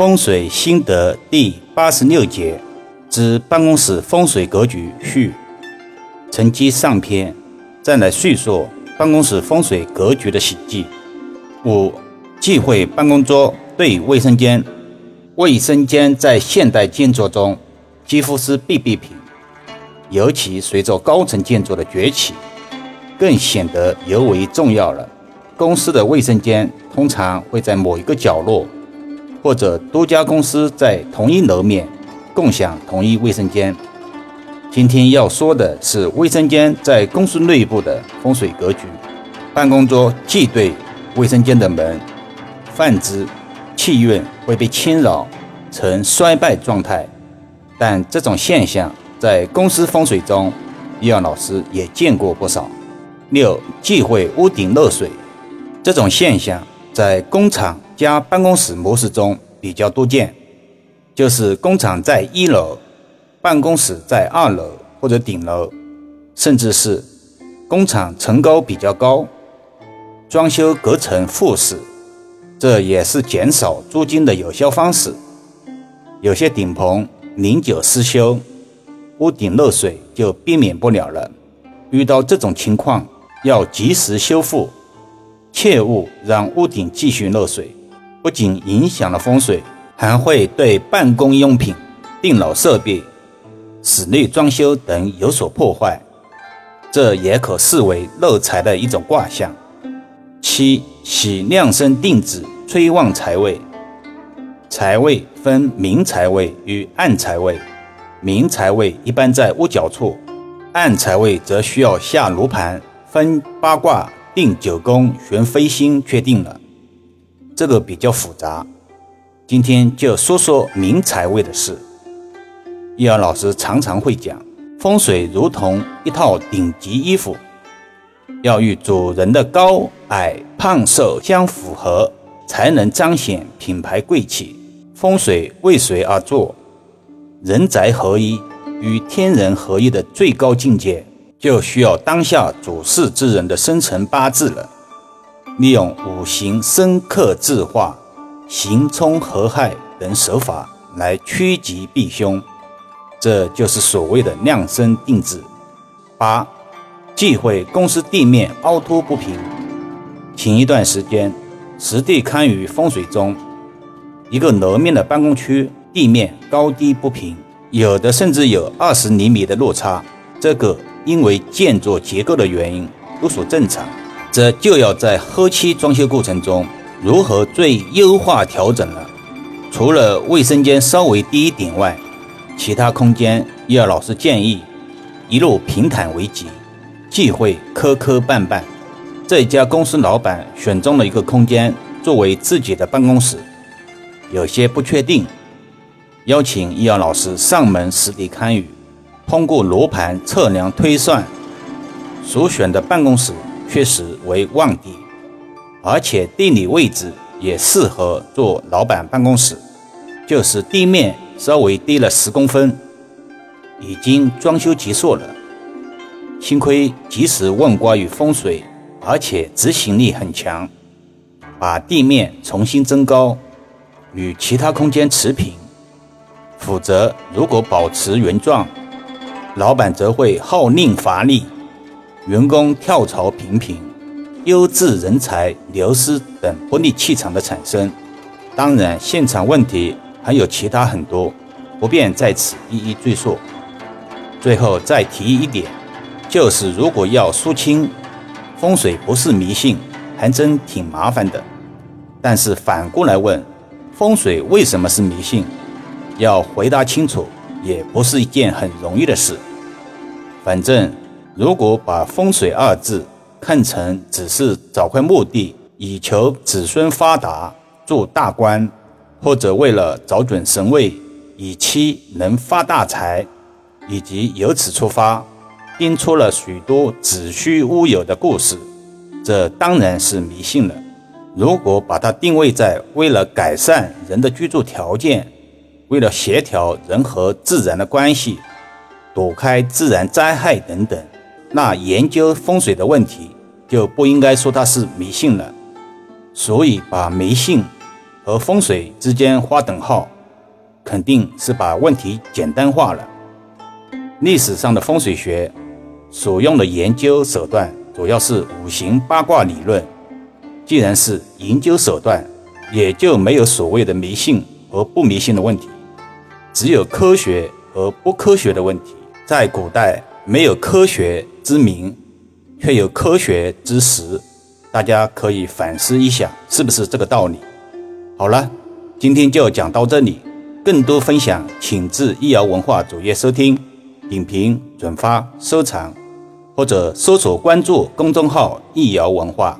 风水心得第八十六节之办公室风水格局序，承接上篇，再来叙述办公室风水格局的喜忌。五、忌讳办公桌对卫生间。卫生间在现代建筑中几乎是必备品，尤其随着高层建筑的崛起，更显得尤为重要了。公司的卫生间通常会在某一个角落。或者多家公司在同一楼面共享同一卫生间。今天要说的是卫生间在公司内部的风水格局。办公桌既对卫生间的门，泛之气运会被侵扰，呈衰败状态。但这种现象在公司风水中，易阳老师也见过不少。六忌讳屋顶漏水，这种现象在工厂。加办公室模式中比较多见，就是工厂在一楼，办公室在二楼或者顶楼，甚至是工厂层高比较高，装修隔层复式，这也是减少租金的有效方式。有些顶棚年久失修，屋顶漏水就避免不了了。遇到这种情况，要及时修复，切勿让屋顶继续漏水。不仅影响了风水，还会对办公用品、电脑设备、室内装修等有所破坏，这也可视为漏财的一种卦象。七喜量身定制催旺财位，财位分明财位与暗财位，明财位一般在屋角处，暗财位则需要下炉盘分八卦、定九宫、选飞星确定了。这个比较复杂，今天就说说明财位的事。易儿老师常常会讲，风水如同一套顶级衣服，要与主人的高矮胖瘦相符合，才能彰显品牌贵气。风水为谁而做？人宅合一与天人合一的最高境界，就需要当下主事之人的生辰八字了。利用五行生克制化、行冲合害等手法来趋吉避凶，这就是所谓的量身定制。八、忌讳公司地面凹凸不平。前一段时间，实地堪舆风水中，一个楼面的办公区地面高低不平，有的甚至有二十厘米的落差。这个因为建筑结构的原因，都属正常。这就要在后期装修过程中如何最优化调整了。除了卫生间稍微低一点外，其他空间叶老师建议一路平坦为吉，忌讳磕磕绊绊。这家公司老板选中了一个空间作为自己的办公室，有些不确定，邀请叶老师上门实地参与，通过罗盘测量推算，所选的办公室。确实为旺地，而且地理位置也适合做老板办公室，就是地面稍微低了十公分，已经装修结束了。幸亏及时问卦与风水，而且执行力很强，把地面重新增高，与其他空间持平。否则，如果保持原状，老板则会号令乏力。员工跳槽频频，优质人才流失等不利气场的产生。当然，现场问题还有其他很多，不便在此一一赘述。最后再提一点，就是如果要说清风水不是迷信，还真挺麻烦的。但是反过来问，风水为什么是迷信？要回答清楚，也不是一件很容易的事。反正。如果把“风水”二字看成只是找块墓地以求子孙发达、做大官，或者为了找准神位以期能发大财，以及由此出发编出了许多子虚乌有的故事，这当然是迷信了。如果把它定位在为了改善人的居住条件，为了协调人和自然的关系，躲开自然灾害等等。那研究风水的问题就不应该说它是迷信了，所以把迷信和风水之间划等号，肯定是把问题简单化了。历史上的风水学所用的研究手段主要是五行八卦理论。既然是研究手段，也就没有所谓的迷信和不迷信的问题，只有科学和不科学的问题。在古代，没有科学之名，却有科学之实。大家可以反思一下，是不是这个道理？好了，今天就讲到这里。更多分享，请至易瑶文化主页收听、影评、转发、收藏，或者搜索关注公众号“易瑶文化”。